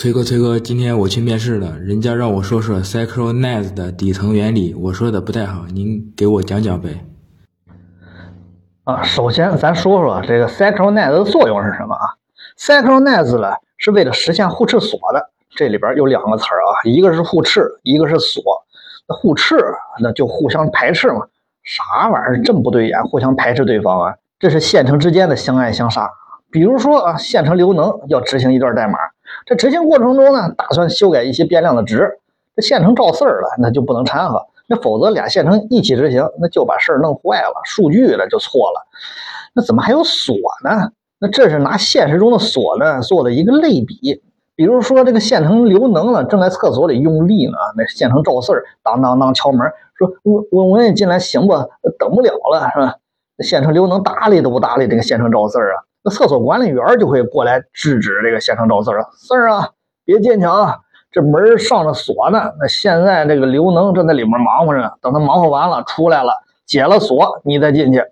崔哥，崔哥，今天我去面试了，人家让我说说 Synchronize 的底层原理，我说的不太好，您给我讲讲呗。啊，首先咱说说这个 Synchronize 的作用是什么啊？Synchronize 呢是为了实现互斥锁的，这里边有两个词儿啊，一个是互斥，一个是锁。那互斥那就互相排斥嘛，啥玩意儿这么不对眼，互相排斥对方啊？这是线程之间的相爱相杀。比如说啊，线程刘能要执行一段代码。这执行过程中呢，打算修改一些变量的值，这线程照四儿了，那就不能掺和，那否则俩线程一起执行，那就把事儿弄坏了，数据了就错了。那怎么还有锁呢？那这是拿现实中的锁呢做的一个类比。比如说这个线程刘能呢正在厕所里用力呢，那线程赵四儿当当当敲门，说我我我也进来行不？等不了了是吧？那线程刘能搭理都不搭理这个线程赵四儿啊。那厕所管理员就会过来制止这个线程赵四儿啊，四儿啊，别进去啊，这门上着锁呢。那现在这个刘能正在里面忙活着呢，等他忙活完了出来了，解了锁，你再进去。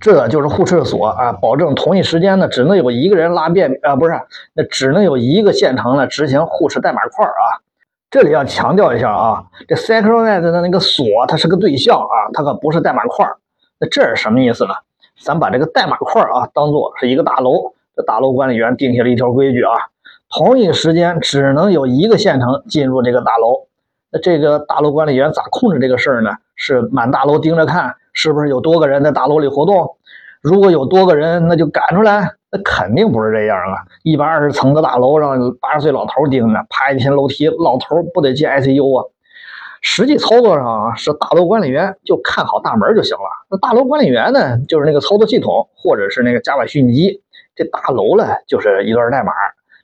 这就是互斥锁啊，保证同一时间呢，只能有一个人拉便啊，不是，那只能有一个线程呢执行互斥代码块啊。这里要强调一下啊，这 Synchronize 的那个锁它是个对象啊，它可不是代码块。那这是什么意思呢？咱把这个代码块啊当做是一个大楼，这大楼管理员定下了一条规矩啊，同一时间只能有一个县城进入这个大楼。那这个大楼管理员咋控制这个事儿呢？是满大楼盯着看，是不是有多个人在大楼里活动？如果有多个人，那就赶出来。那肯定不是这样啊！一百二十层的大楼让八十岁老头盯着，爬一天楼梯，老头不得进 ICU 啊？实际操作上啊，是大楼管理员就看好大门就行了。那大楼管理员呢，就是那个操作系统，或者是那个 Java 虚拟机。这大楼呢，就是一段代码。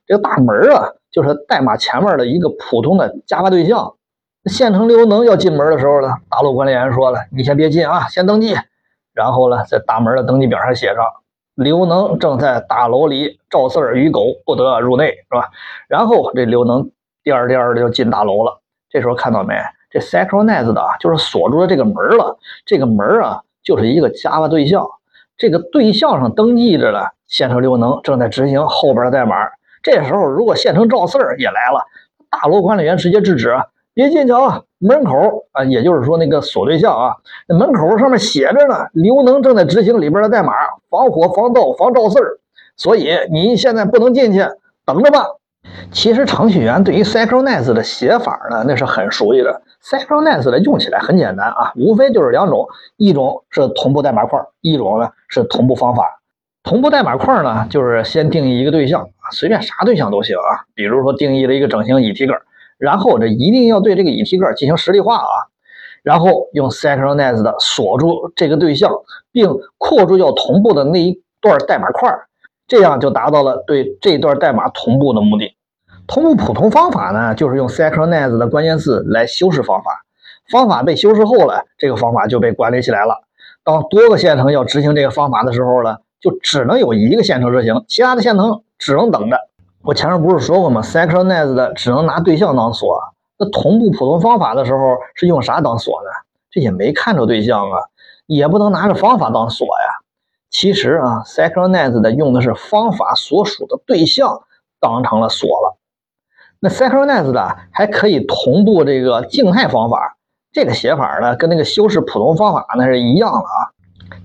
这个大门啊，就是代码前面的一个普通的 Java 对象。线程刘能要进门的时候呢，大楼管理员说了：“你先别进啊，先登记。”然后呢，在大门的登记表上写上：“刘能正在大楼里，赵四儿与狗不得入内，是吧？”然后这刘能颠颠的就进大楼了。这时候看到没？这 s y c h r o n i z e 的啊，就是锁住了这个门了。这个门啊，就是一个 Java 对象。这个对象上登记着的线程刘能正在执行后边的代码。这时候，如果线程赵四儿也来了，大楼管理员直接制止，别进去啊！门口啊，也就是说那个锁对象啊，那门口上面写着呢，刘能正在执行里边的代码，防火、防盗、防赵四儿。所以你现在不能进去，等着吧。其实程序员对于 s y c h r o n i z e 的写法呢，那是很熟悉的。Synchronize 的用起来很简单啊，无非就是两种，一种是同步代码块，一种呢是同步方法。同步代码块呢，就是先定义一个对象啊，随便啥对象都行啊，比如说定义了一个整形以 t 个，然后这一定要对这个以 t 个进行实例化啊，然后用 Synchronize 的锁住这个对象，并扩住要同步的那一段代码块，这样就达到了对这段代码同步的目的。同步普通方法呢，就是用 Synchronize 的关键字来修饰方法。方法被修饰后了，这个方法就被管理起来了。当多个线程要执行这个方法的时候呢，就只能有一个线程执行，其他的线程只能等着。我前面不是说过吗？Synchronize 的只能拿对象当锁。那同步普通方法的时候是用啥当锁呢？这也没看着对象啊，也不能拿着方法当锁呀。其实啊，Synchronize 的用的是方法所属的对象当成了锁了。那 Synchronize 的还可以同步这个静态方法，这个写法呢跟那个修饰普通方法那是一样的啊。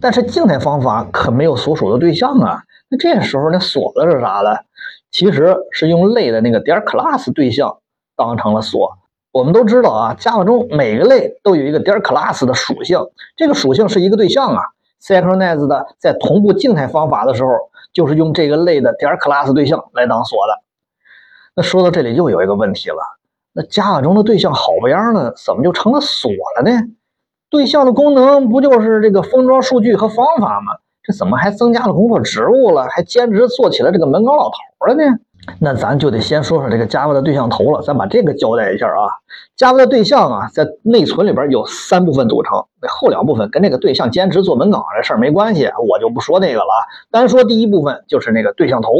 但是静态方法可没有所属的对象啊。那这时候那锁的是啥呢？其实是用类的那个点 class 对象当成了锁。我们都知道啊，Java 中每个类都有一个点 class 的属性，这个属性是一个对象啊。Synchronize 的在同步静态方法的时候，就是用这个类的点 class 对象来当锁的。那说到这里又有一个问题了，那 Java 中的对象好不样呢，怎么就成了锁了呢？对象的功能不就是这个封装数据和方法吗？这怎么还增加了工作职务了，还兼职做起了这个门岗老头了呢？那咱就得先说说这个 Java 的对象头了，咱把这个交代一下啊。Java 的对象啊，在内存里边有三部分组成，那后两部分跟这个对象兼职做门岗这事儿没关系，我就不说那个了。单说第一部分，就是那个对象头。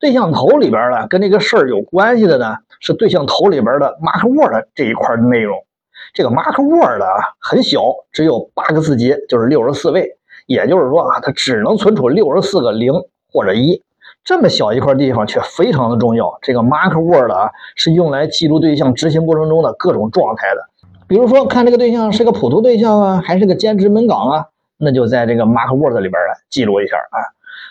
对象头里边呢，跟这个事儿有关系的呢，是对象头里边的 Mark Word 这一块的内容。这个 Mark Word 啊，很小，只有八个字节，就是六十四位。也就是说啊，它只能存储六十四个零或者一。这么小一块地方却非常的重要。这个 Mark Word 啊，是用来记录对象执行过程中的各种状态的。比如说，看这个对象是个普通对象啊，还是个兼职门岗啊，那就在这个 Mark Word 里边来记录一下啊。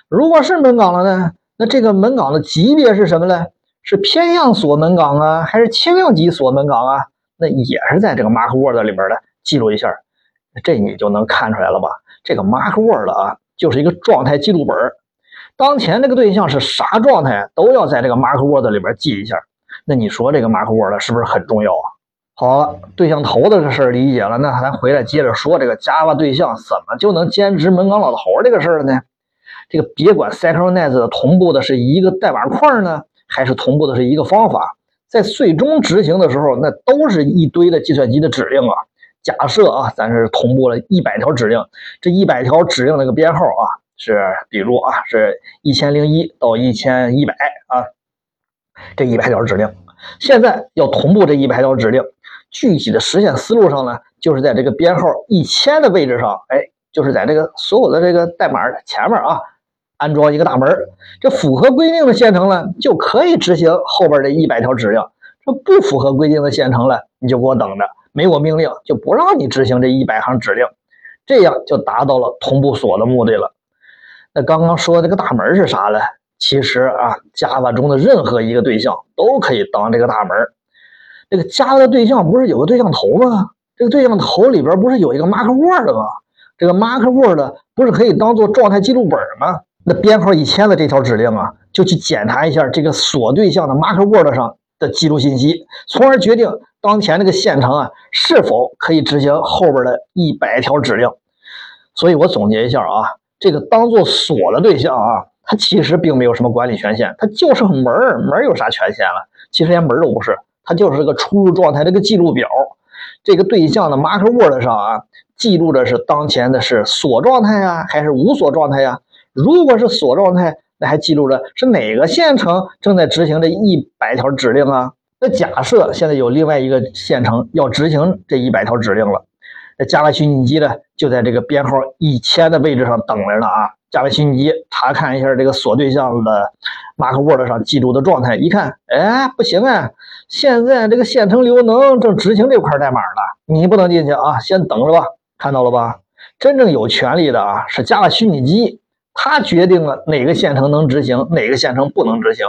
如果是门岗了呢，那这个门岗的级别是什么呢？是偏向锁门岗啊，还是轻量级锁门岗啊？那也是在这个 Mark Word 里边的记录一下。这你就能看出来了吧？这个 Mark Word 啊，就是一个状态记录本。当前这个对象是啥状态，都要在这个 Mark Word 里边记一下。那你说这个 Mark Word 是不是很重要啊？好了，对象头的这事儿理解了，那咱回来接着说这个 Java 对象怎么就能兼职门岗老头这个事儿呢？这个别管 Synchronize 同步的是一个代码块呢，还是同步的是一个方法，在最终执行的时候，那都是一堆的计算机的指令啊。假设啊，咱是同步了一百条指令，这一百条指令那个编号啊。是，比如啊，是一千零一到一千一百啊，这一百条指令，现在要同步这一百条指令，具体的实现思路上呢，就是在这个编号一千的位置上，哎，就是在这个所有的这个代码前面啊，安装一个大门，这符合规定的线程了，就可以执行后边的一百条指令；这不符合规定的线程了，你就给我等着，没我命令就不让你执行这一百行指令，这样就达到了同步锁的目的了。那刚刚说这个大门是啥呢？其实啊，Java 中的任何一个对象都可以当这个大门。这个 Java 的对象不是有个对象头吗？这个对象头里边不是有一个 Mark Word 吗？这个 Mark Word 不是可以当做状态记录本吗？那编号一千的这条指令啊，就去检查一下这个锁对象的 Mark Word 上的记录信息，从而决定当前这个线程啊是否可以执行后边的一百条指令。所以我总结一下啊。这个当做锁的对象啊，它其实并没有什么管理权限，它就是个门儿，门儿有啥权限了？其实连门儿都不是，它就是个出入状态这个记录表。这个对象的 Mark Word 上啊，记录的是当前的是锁状态呀，还是无锁状态呀？如果是锁状态，那还记录着是哪个线程正在执行这一百条指令啊？那假设现在有另外一个线程要执行这一百条指令了。那加了虚拟机呢，就在这个编号一千的位置上等着呢啊加了虚拟机查看一下这个锁对象的 Mark Word 上记录的状态，一看，哎，不行啊！现在这个线程刘能正执行这块代码呢，你不能进去啊，先等着吧。看到了吧？真正有权利的啊是加了虚拟机，它决定了哪个线程能执行，哪个线程不能执行。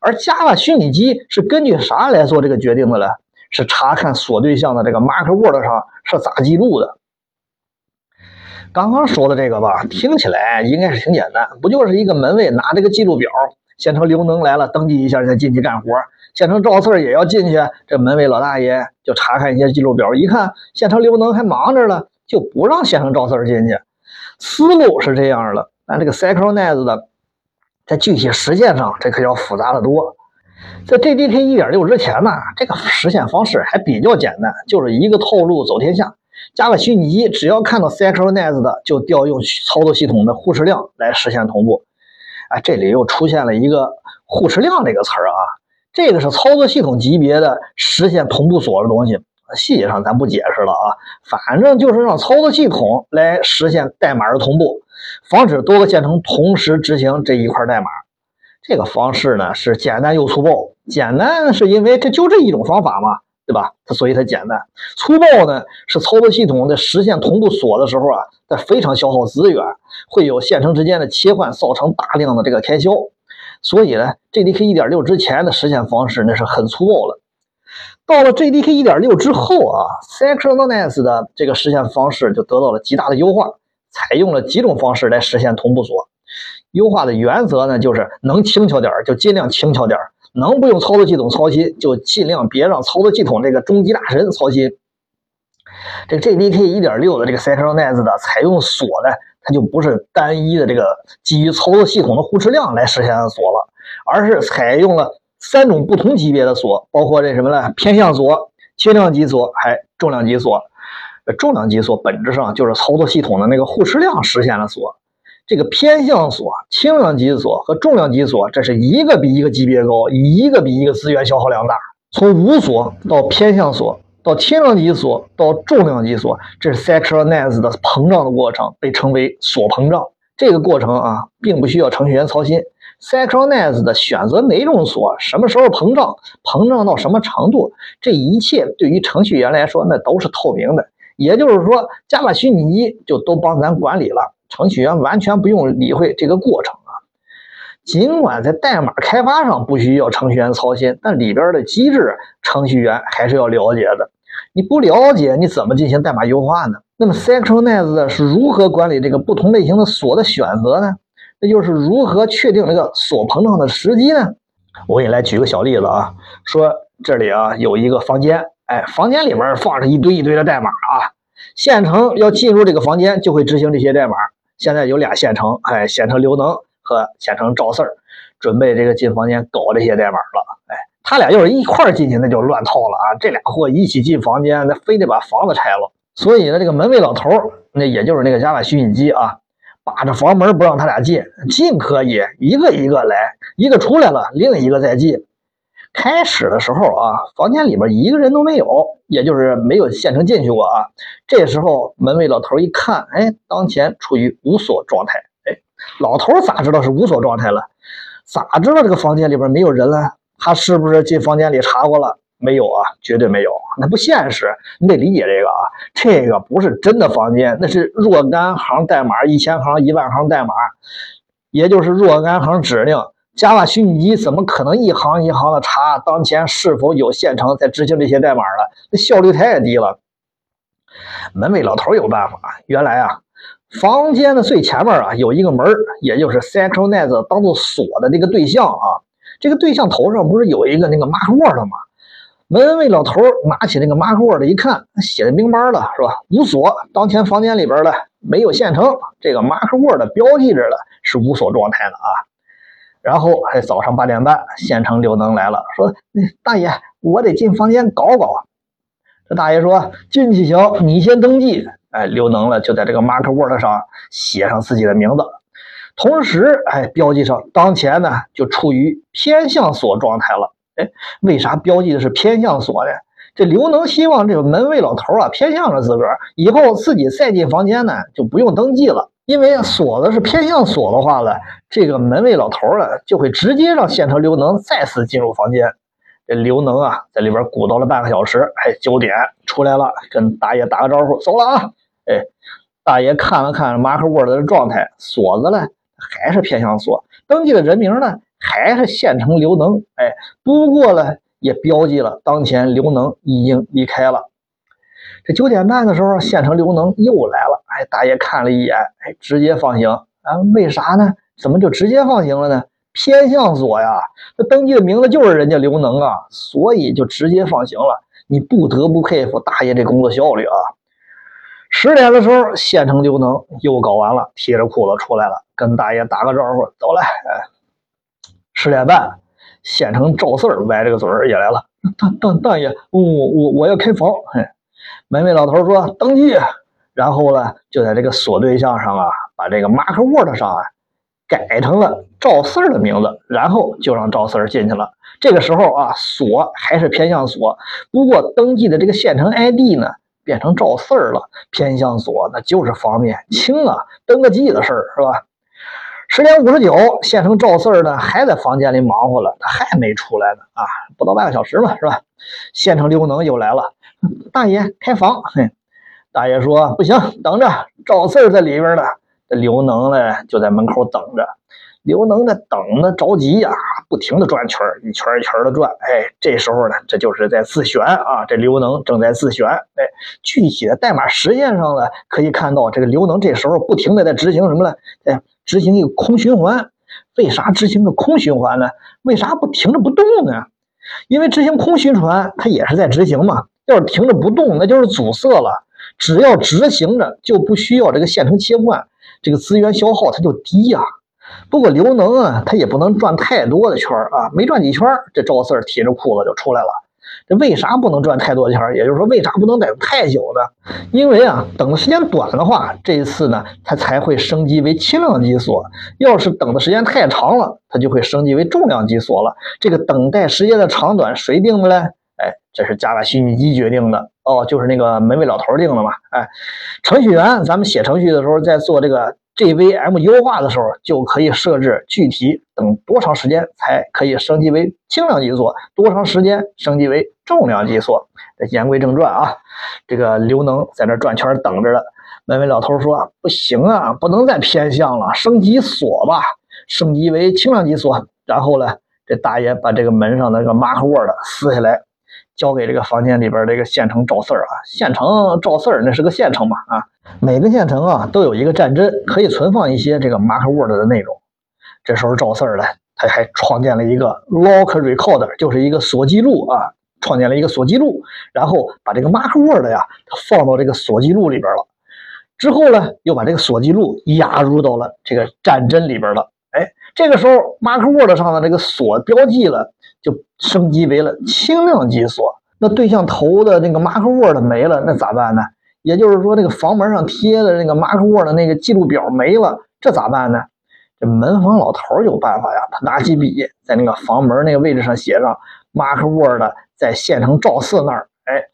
而 Java 虚拟机是根据啥来做这个决定的呢？是查看锁对象的这个 Mark Word 上是咋记录的？刚刚说的这个吧，听起来应该是挺简单，不就是一个门卫拿这个记录表，县城刘能来了，登记一下再进去干活。县城赵四也要进去，这门卫老大爷就查看一些记录表，一看县城刘能还忙着了，就不让县城赵四进去。思路是这样的，但这个 Synchronize 的在具体实践上，这可要复杂的多。在 JDK 1.6之前呢，这个实现方式还比较简单，就是一个套路走天下。加个虚拟机，只要看到 Synchronize 的，就调用操作系统的互斥量来实现同步。啊，这里又出现了一个互斥量这个词儿啊，这个是操作系统级别的实现同步锁的东西，细节上咱不解释了啊，反正就是让操作系统来实现代码的同步，防止多个线程同时执行这一块代码。这个方式呢是简单又粗暴。简单是因为这就这一种方法嘛，对吧？它所以它简单。粗暴呢是操作系统在实现同步锁的时候啊，在非常消耗资源，会有线程之间的切换，造成大量的这个开销。所以呢，JDK 1.6之前的实现方式那是很粗暴了。到了 JDK 1.6之后啊，Synchronize 的这个实现方式就得到了极大的优化，采用了几种方式来实现同步锁。优化的原则呢，就是能轻巧点就尽量轻巧点能不用操作系统操心就尽量别让操作系统这个终极大神操心。这 JDK 1.6的这个 Synchronize 的采用锁呢，它就不是单一的这个基于操作系统的互斥量来实现锁了，而是采用了三种不同级别的锁，包括这什么呢？偏向锁、轻量级锁还重量级锁。重量级锁本质上就是操作系统的那个互斥量实现了锁。这个偏向锁、轻量级锁和重量级锁，这是一个比一个级别高，一个比一个资源消耗量大。从无锁到偏向锁，到轻量级锁，到重量级锁，这是 Synchronize 的膨胀的过程，被称为锁膨胀。这个过程啊，并不需要程序员操心。Synchronize 的选择哪种锁，什么时候膨胀，膨胀到什么程度，这一切对于程序员来说那都是透明的。也就是说，Java 虚拟机就都帮咱管理了，程序员完全不用理会这个过程啊。尽管在代码开发上不需要程序员操心，但里边的机制程序员还是要了解的。你不了解，你怎么进行代码优化呢？那么 synchronize 是如何管理这个不同类型的锁的选择呢？那就是如何确定这个锁膨胀的时机呢？我给你来举个小例子啊，说这里啊有一个房间，哎，房间里面放着一堆一堆的代码啊，线程要进入这个房间就会执行这些代码。现在有俩线程，哎，线程刘能和线程赵四儿，准备这个进房间搞这些代码了，哎，他俩要是一块进去，那就乱套了啊！这俩货一起进房间，那非得把房子拆了。所以呢，这个门卫老头那也就是那个 Java 虚拟机啊，把着房门不让他俩进，进可以一个一个来，一个出来了，另一个再进。开始的时候啊，房间里边一个人都没有，也就是没有现成进去过啊。这时候门卫老头一看，哎，当前处于无锁状态。哎，老头咋知道是无锁状态了？咋知道这个房间里边没有人了？他是不是进房间里查过了？没有啊，绝对没有，那不现实。你得理解这个啊，这个不是真的房间，那是若干行代码，一千行、一万行代码，也就是若干行指令。Java 虚拟机怎么可能一行一行的查当前是否有现成在执行这些代码了？那效率太低了。门卫老头有办法，原来啊，房间的最前面啊有一个门，也就是 synchronize 当做锁的那个对象啊，这个对象头上不是有一个那个 mark word 吗？门卫老头拿起那个 mark word 一看，写的明白了，是吧？无锁，当前房间里边呢没有现成，这个 mark word 标记着的是无锁状态的啊。然后还早上八点半，县城刘能来了，说：“大爷，我得进房间搞搞。”这大爷说：“进去行，你先登记。”哎，刘能了就在这个 mark word 上写上自己的名字，同时哎标记上当前呢就处于偏向锁状态了。哎，为啥标记的是偏向锁呢？这刘能希望这个门卫老头啊偏向着自个儿，以后自己再进房间呢就不用登记了。因为锁子是偏向锁的话呢，这个门卫老头呢就会直接让县城刘能再次进入房间。这刘能啊在里边鼓捣了半个小时，哎，九点出来了，跟大爷打个招呼，走了啊。哎，大爷看了看 Mark Word 的状态，锁子呢还是偏向锁，登记的人名呢？还是县城刘能，哎，不过呢，也标记了当前刘能已经离开了。这九点半的时候，县城刘能又来了，哎，大爷看了一眼，哎，直接放行啊？为啥呢？怎么就直接放行了呢？偏向左呀，那登记的名字就是人家刘能啊，所以就直接放行了。你不得不佩服大爷这工作效率啊！十点的时候，县城刘能又搞完了，提着裤子出来了，跟大爷打个招呼，走了，哎。十点半，县城赵四儿歪着个嘴儿也来了。大大大爷，我我我要开房。嘿，门卫老头说登记，然后呢，就在这个锁对象上啊，把这个 Mark Word 上啊改成了赵四儿的名字，然后就让赵四儿进去了。这个时候啊，锁还是偏向锁，不过登记的这个县城 ID 呢变成赵四儿了。偏向锁那就是方便轻啊，登个记的事儿是吧？十点五十九，县城赵四儿呢还在房间里忙活了，他还没出来呢啊，不到半个小时嘛，是吧？县城刘能又来了，大爷开房。嘿，大爷说不行，等着，赵四儿在里边呢。这刘能呢就在门口等着。刘能呢等的着急呀，不停的转圈一圈一圈的转。哎，这时候呢，这就是在自旋啊，这刘能正在自旋。哎，具体的代码实现上呢，可以看到这个刘能这时候不停的在执行什么呢？哎，执行一个空循环。为啥执行个空循环呢？为啥不停着不动呢？因为执行空循环，它也是在执行嘛。要是停着不动，那就是阻塞了。只要执行着，就不需要这个线程切换，这个资源消耗它就低呀。不过刘能啊，他也不能转太多的圈儿啊，没转几圈儿，这赵四儿提着裤子就出来了。这为啥不能赚太多钱？也就是说，为啥不能等太久呢？因为啊，等的时间短的话，这一次呢，它才会升级为轻量级锁；要是等的时间太长了，它就会升级为重量级锁了。这个等待时间的长短谁定的嘞？哎，这是加大虚拟机决定的。哦，就是那个门卫老头定的嘛。哎，程序员，咱们写程序的时候，在做这个 JVM 优化的时候，就可以设置具体等多长时间才可以升级为轻量级锁，多长时间升级为重量级锁。言归正传啊，这个刘能在那转圈等着了。门卫老头说：“不行啊，不能再偏向了，升级锁吧，升级为轻量级锁。”然后呢，这大爷把这个门上的那个马克沃的撕下来。交给这个房间里边这个县城赵四儿啊，县城赵四儿那是个县城嘛啊，每个县城啊都有一个战针，可以存放一些这个 Mark Word 的内容。这时候赵四儿呢，他还创建了一个 Lock Recorder，就是一个锁记录啊，创建了一个锁记录，然后把这个 Mark Word 呀，他放到这个锁记录里边了。之后呢，又把这个锁记录压入到了这个战针里边了。哎，这个时候 Mark Word 上的这个锁标记了。就升级为了轻量级锁，那对象头的那个 Mark Word 没了，那咋办呢？也就是说，这个房门上贴的那个 Mark Word 的那个记录表没了，这咋办呢？这门房老头有办法呀，他拿起笔，在那个房门那个位置上写上 Mark Word 在县城赵四那儿。哎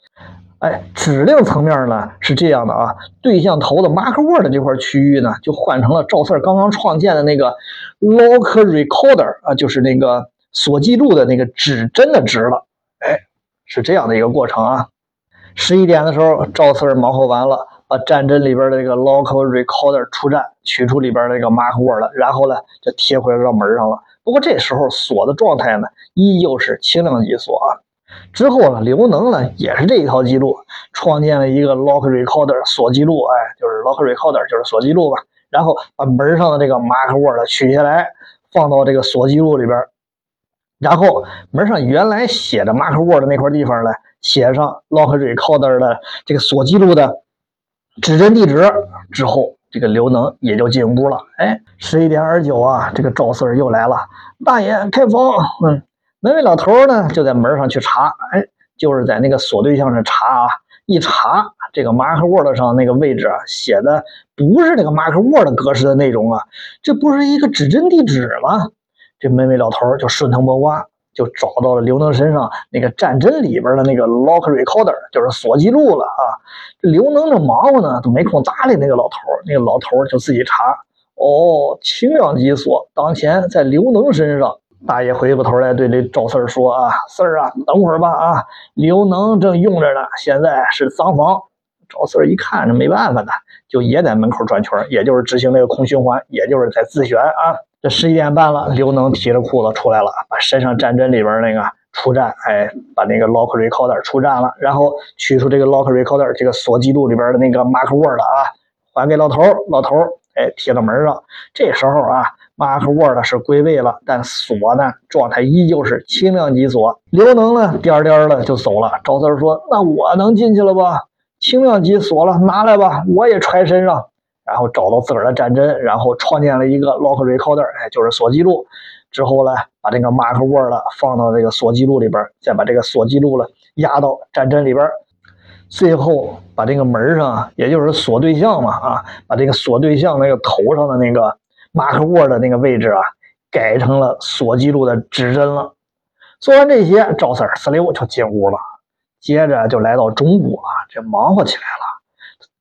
哎，指令层面呢是这样的啊，对象头的 Mark Word 这块区域呢，就换成了赵四刚刚创建的那个 Lock Recorder 啊，就是那个。锁记录的那个指针的值了，哎，是这样的一个过程啊。十一点的时候，赵四忙活完了，把战争里边的这个 local recorder 出站，取出里边那个 mark word 了，然后呢，就贴回到门上了。不过这时候锁的状态呢，依旧是轻量级锁啊。之后呢，刘能呢也是这一套记录，创建了一个 lock recorder 锁记录，哎，就是 lock recorder 就是锁记录吧。然后把门上的这个 mark word 取下来，放到这个锁记录里边。然后门上原来写着 Mark Word 那块地方呢，写上 Lock Recorder 的这个锁记录的指针地址之后，这个刘能也就进屋了。哎，十一点二十九啊，这个赵四又来了，大爷开房。嗯，门卫老头呢就在门上去查，哎，就是在那个锁对象上查啊，一查这个 Mark Word 上那个位置啊，写的不是这个 Mark Word 格式的内容啊，这不是一个指针地址吗？这门卫老头就顺藤摸瓜，就找到了刘能身上那个战争里边的那个 lock recorder，就是锁记录了啊。刘能这忙活呢，都没空搭理那个老头那个老头就自己查。哦，轻量级锁当前在刘能身上。大爷回过头来对这赵四儿说：“啊，四儿啊，等会儿吧啊，刘能正用着呢，现在是脏房。”赵四儿一看，这没办法的，就也在门口转圈，也就是执行那个空循环，也就是在自旋啊。这十一点半了，刘能提着裤子出来了，把身上战针里边那个出战，哎，把那个 lock recorder 出战了，然后取出这个 lock recorder 这个锁记录里边的那个 mark word 啊，还给老头儿老头儿哎，贴到门上。这时候啊，mark word 是归位了，但锁呢，状态依旧是轻量级锁。刘能呢，颠颠的就走了。赵四说：“那我能进去了吧？轻量级锁了，拿来吧，我也揣身上。”然后找到自个儿的战针，然后创建了一个 lock recorder，哎，就是锁记录。之后呢，把这个 mark word 放到这个锁记录里边，再把这个锁记录了压到战针里边。最后把这个门上，也就是锁对象嘛，啊，把这个锁对象那个头上的那个 mark word 那个位置啊，改成了锁记录的指针了。做完这些，赵四儿呲溜就进屋了。接着就来到中午啊，这忙活起来了。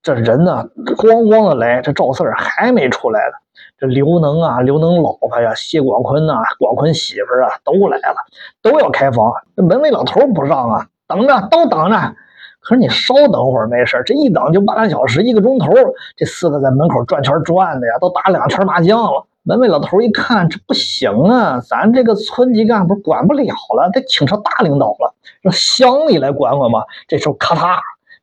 这人呢，咣咣的来，这赵四儿还没出来呢。这刘能啊，刘能老婆呀，谢广坤呐，广坤媳妇啊，都来了，都要开房。这门卫老头不让啊，等着，都等着。可是你稍等会儿没事这一等就半个小时，一个钟头。这四个在门口转圈转的呀，都打两圈麻将了。门卫老头一看，这不行啊，咱这个村级干部管不了了，得请上大领导了，让乡里来管管吧。这时候咔嚓。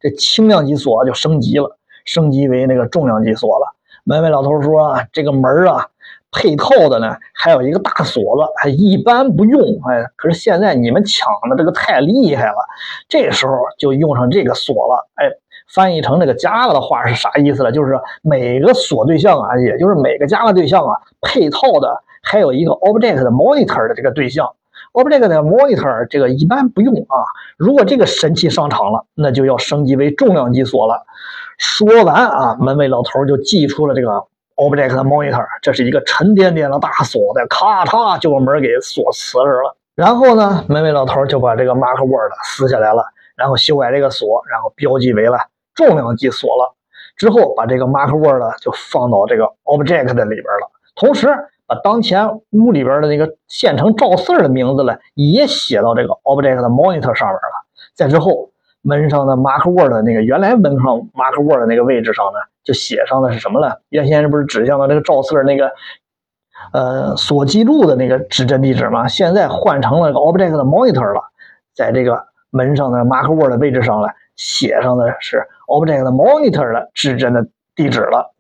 这轻量级锁就升级了，升级为那个重量级锁了。门卫老头说：“啊，这个门啊，配套的呢，还有一个大锁子，还一般不用。哎，可是现在你们抢的这个太厉害了，这时候就用上这个锁了。哎，翻译成那个 Java 的话是啥意思呢？就是每个锁对象啊，也就是每个 Java 对象啊，配套的还有一个 Object Monitor 的这个对象。” Object 的 Monitor 这个一般不用啊，如果这个神器上场了，那就要升级为重量级锁了。说完啊，门卫老头就寄出了这个 Object Monitor，这是一个沉甸甸的大锁子，咔嚓就把门给锁瓷实了。然后呢，门卫老头就把这个 Mark Word 撕下来了，然后修改这个锁，然后标记为了重量级锁了。之后把这个 mark word 就放到这个 object 的里边了，同时把当前屋里边的那个县城赵四的名字呢也写到这个 object 的 monitor 上面了。再之后，门上的 mark word 那个原来门上 mark word 的那个位置上呢，就写上的是什么呢？原先不是指向了这个赵四那个呃所记录的那个指针地址吗？现在换成了个 object 的 monitor 了，在这个门上的 mark word 的位置上了。写上的是 object monitor 的指针的地址了，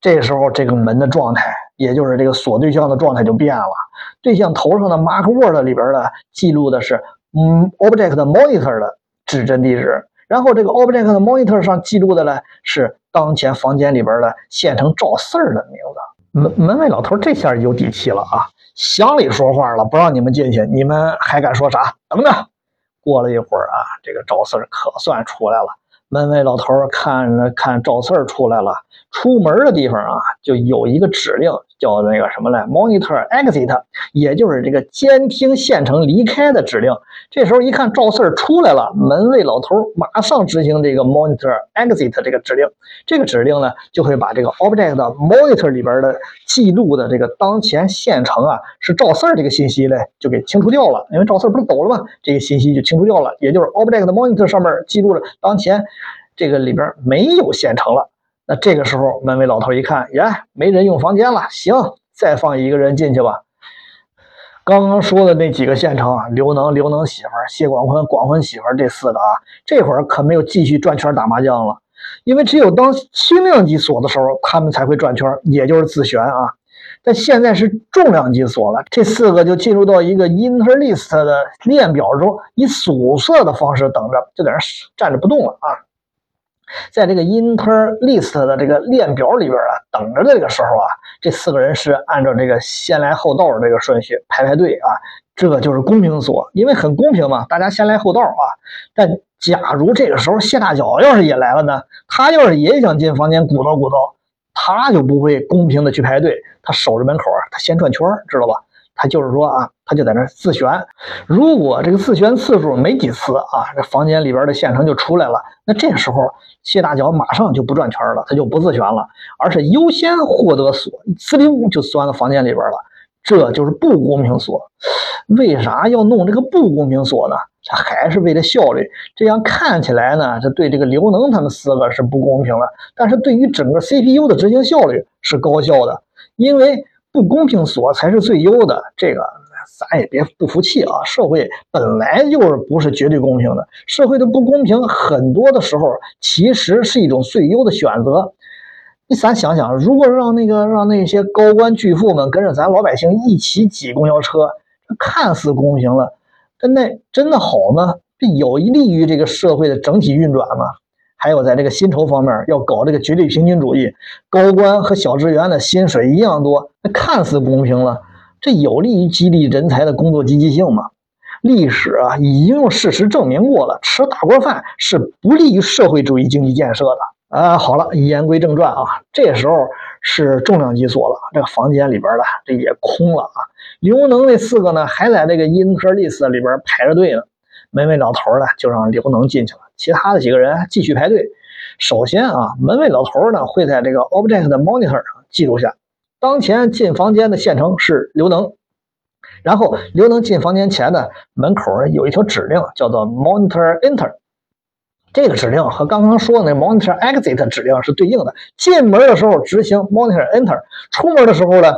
这时候这个门的状态，也就是这个锁对象的状态就变了。对象头上的 mark word 里边的记录的是嗯 object monitor 的指针地址，然后这个 object monitor 上记录的呢是当前房间里边的县城赵四儿的名字。门门卫老头这下有底气了啊，乡里说话了，不让你们进去，你们还敢说啥？等等。过了一会儿啊，这个赵四儿可算出来了。门卫老头看着看赵四儿出来了，出门的地方啊，就有一个指令。叫那个什么来，monitor exit，也就是这个监听县城离开的指令。这时候一看赵四儿出来了，门卫老头马上执行这个 monitor exit 这个指令。这个指令呢，就会把这个 object monitor 里边的记录的这个当前县城啊是赵四儿这个信息呢，就给清除掉了。因为赵四儿不是走了吗？这个信息就清除掉了。也就是 object monitor 上面记录了当前这个里边没有县城了。那这个时候，门卫老头一看，呀，没人用房间了，行，再放一个人进去吧。刚刚说的那几个县城啊，刘能、刘能媳妇、谢广坤、广坤媳妇这四个啊，这会儿可没有继续转圈打麻将了，因为只有当轻量级锁的时候，他们才会转圈，也就是自旋啊。但现在是重量级锁了，这四个就进入到一个 interlist 的链表中，以数色的方式等着，就在那站着不动了啊。在这个 interlist 的这个链表里边啊，等着的这个时候啊，这四个人是按照这个先来后到的这个顺序排排队啊，这个就是公平锁，因为很公平嘛，大家先来后到啊。但假如这个时候谢大脚要是也来了呢，他要是也想进房间鼓捣鼓捣，他就不会公平的去排队，他守着门口啊，他先转圈，知道吧？他就是说啊，他就在那自旋。如果这个自旋次数没几次啊，这房间里边的线程就出来了。那这时候谢大脚马上就不转圈了，他就不自旋了，而是优先获得锁，呲溜就钻到房间里边了。这就是不公平锁。为啥要弄这个不公平锁呢？他还是为了效率。这样看起来呢，这对这个刘能他们四个是不公平了，但是对于整个 CPU 的执行效率是高效的，因为。不公平锁才是最优的，这个咱也别不服气啊！社会本来就是不是绝对公平的，社会的不公平很多的时候其实是一种最优的选择。你咱想想，如果让那个让那些高官巨富们跟着咱老百姓一起挤公交车，看似公平了，但那真的好吗？这有利于这个社会的整体运转吗？还有在这个薪酬方面，要搞这个绝对平均主义，高官和小职员的薪水一样多，那看似公平了，这有利于激励人才的工作积极性吗？历史啊，已经用事实证明过了，吃大锅饭是不利于社会主义经济建设的。啊，好了，言归正传啊，这时候是重量级锁了，这个房间里边的这也空了啊。刘能那四个呢，还在这个 interlist 里边排着队呢。门卫老头呢，就让刘能进去了。其他的几个人继续排队。首先啊，门卫老头呢会在这个 object monitor 上记录下当前进房间的县城是刘能。然后刘能进房间前呢，门口有一条指令叫做 monitor enter。这个指令和刚刚说的那 monitor exit 指令是对应的。进门的时候执行 monitor enter，出门的时候呢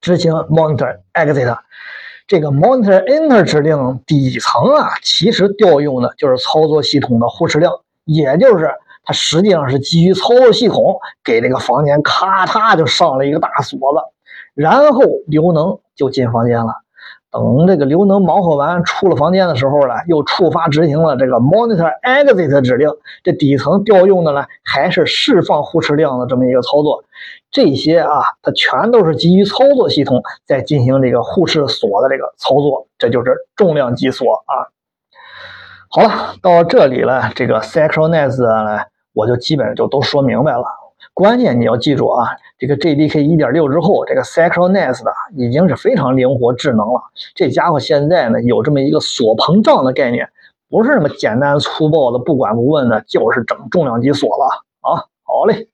执行 monitor exit。这个 monitor enter 指令底层啊，其实调用的就是操作系统的呼哧令，也就是它实际上是基于操作系统给这个房间咔嚓就上了一个大锁子，然后刘能就进房间了。等这个刘能忙活完出了房间的时候呢，又触发执行了这个 monitor exit 指令。这底层调用的呢，还是释放呼哧量的这么一个操作。这些啊，它全都是基于操作系统在进行这个互斥锁的这个操作，这就是重量级锁啊。好了，到这里了，这个 synchronize 呢，我就基本上就都说明白了。关键你要记住啊，这个 JDK 1.6之后，这个 synchronize 的已经是非常灵活智能了。这家伙现在呢，有这么一个锁膨胀的概念，不是那么简单粗暴的不管不问的，就是整重量级锁了啊！好嘞。